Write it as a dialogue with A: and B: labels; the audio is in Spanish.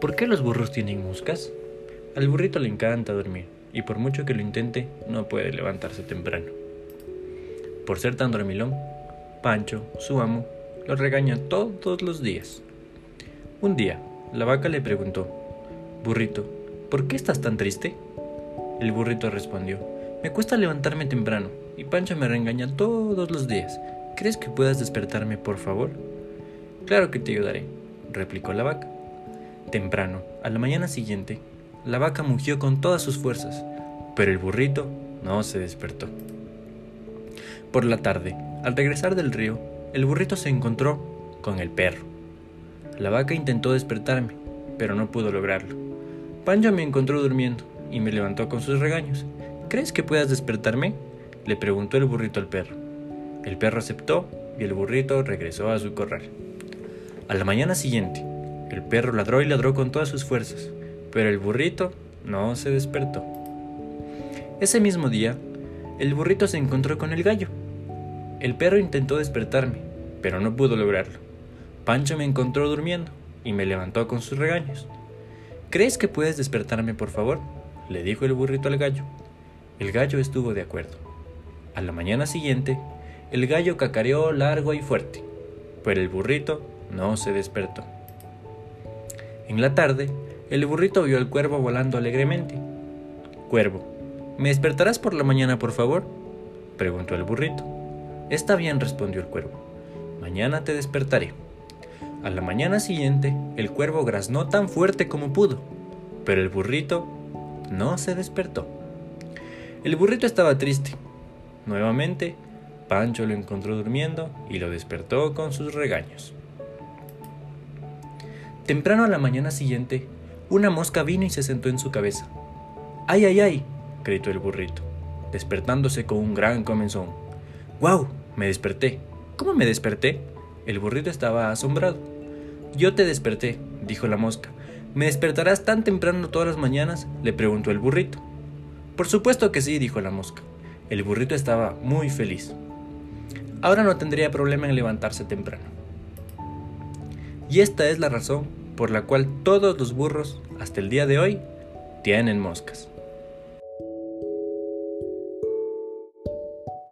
A: ¿Por qué los burros tienen moscas? Al burrito le encanta dormir y por mucho que lo intente no puede levantarse temprano. Por ser tan dormilón, Pancho, su amo, lo regaña todos los días. Un día, la vaca le preguntó, Burrito, ¿por qué estás tan triste? El burrito respondió, me cuesta levantarme temprano y Pancho me regaña todos los días. ¿Crees que puedas despertarme, por favor? Claro que te ayudaré, replicó la vaca. Temprano, a la mañana siguiente, la vaca mugió con todas sus fuerzas, pero el burrito no se despertó. Por la tarde, al regresar del río, el burrito se encontró con el perro. La vaca intentó despertarme, pero no pudo lograrlo. Pancho me encontró durmiendo y me levantó con sus regaños. ¿Crees que puedas despertarme? le preguntó el burrito al perro. El perro aceptó y el burrito regresó a su corral. A la mañana siguiente, el perro ladró y ladró con todas sus fuerzas, pero el burrito no se despertó. Ese mismo día, el burrito se encontró con el gallo. El perro intentó despertarme, pero no pudo lograrlo. Pancho me encontró durmiendo y me levantó con sus regaños. ¿Crees que puedes despertarme, por favor? le dijo el burrito al gallo. El gallo estuvo de acuerdo. A la mañana siguiente, el gallo cacareó largo y fuerte, pero el burrito no se despertó. En la tarde, el burrito vio al cuervo volando alegremente. Cuervo, ¿me despertarás por la mañana, por favor? preguntó el burrito. Está bien, respondió el cuervo. Mañana te despertaré. A la mañana siguiente, el cuervo graznó tan fuerte como pudo, pero el burrito no se despertó. El burrito estaba triste. Nuevamente, Pancho lo encontró durmiendo y lo despertó con sus regaños. Temprano a la mañana siguiente, una mosca vino y se sentó en su cabeza. ¡Ay, ay, ay! gritó el burrito, despertándose con un gran comenzón. ¡Guau! Me desperté. ¿Cómo me desperté? El burrito estaba asombrado. Yo te desperté, dijo la mosca. ¿Me despertarás tan temprano todas las mañanas? le preguntó el burrito. Por supuesto que sí, dijo la mosca. El burrito estaba muy feliz. Ahora no tendría problema en levantarse temprano. Y esta es la razón por la cual todos los burros, hasta el día de hoy, tienen moscas.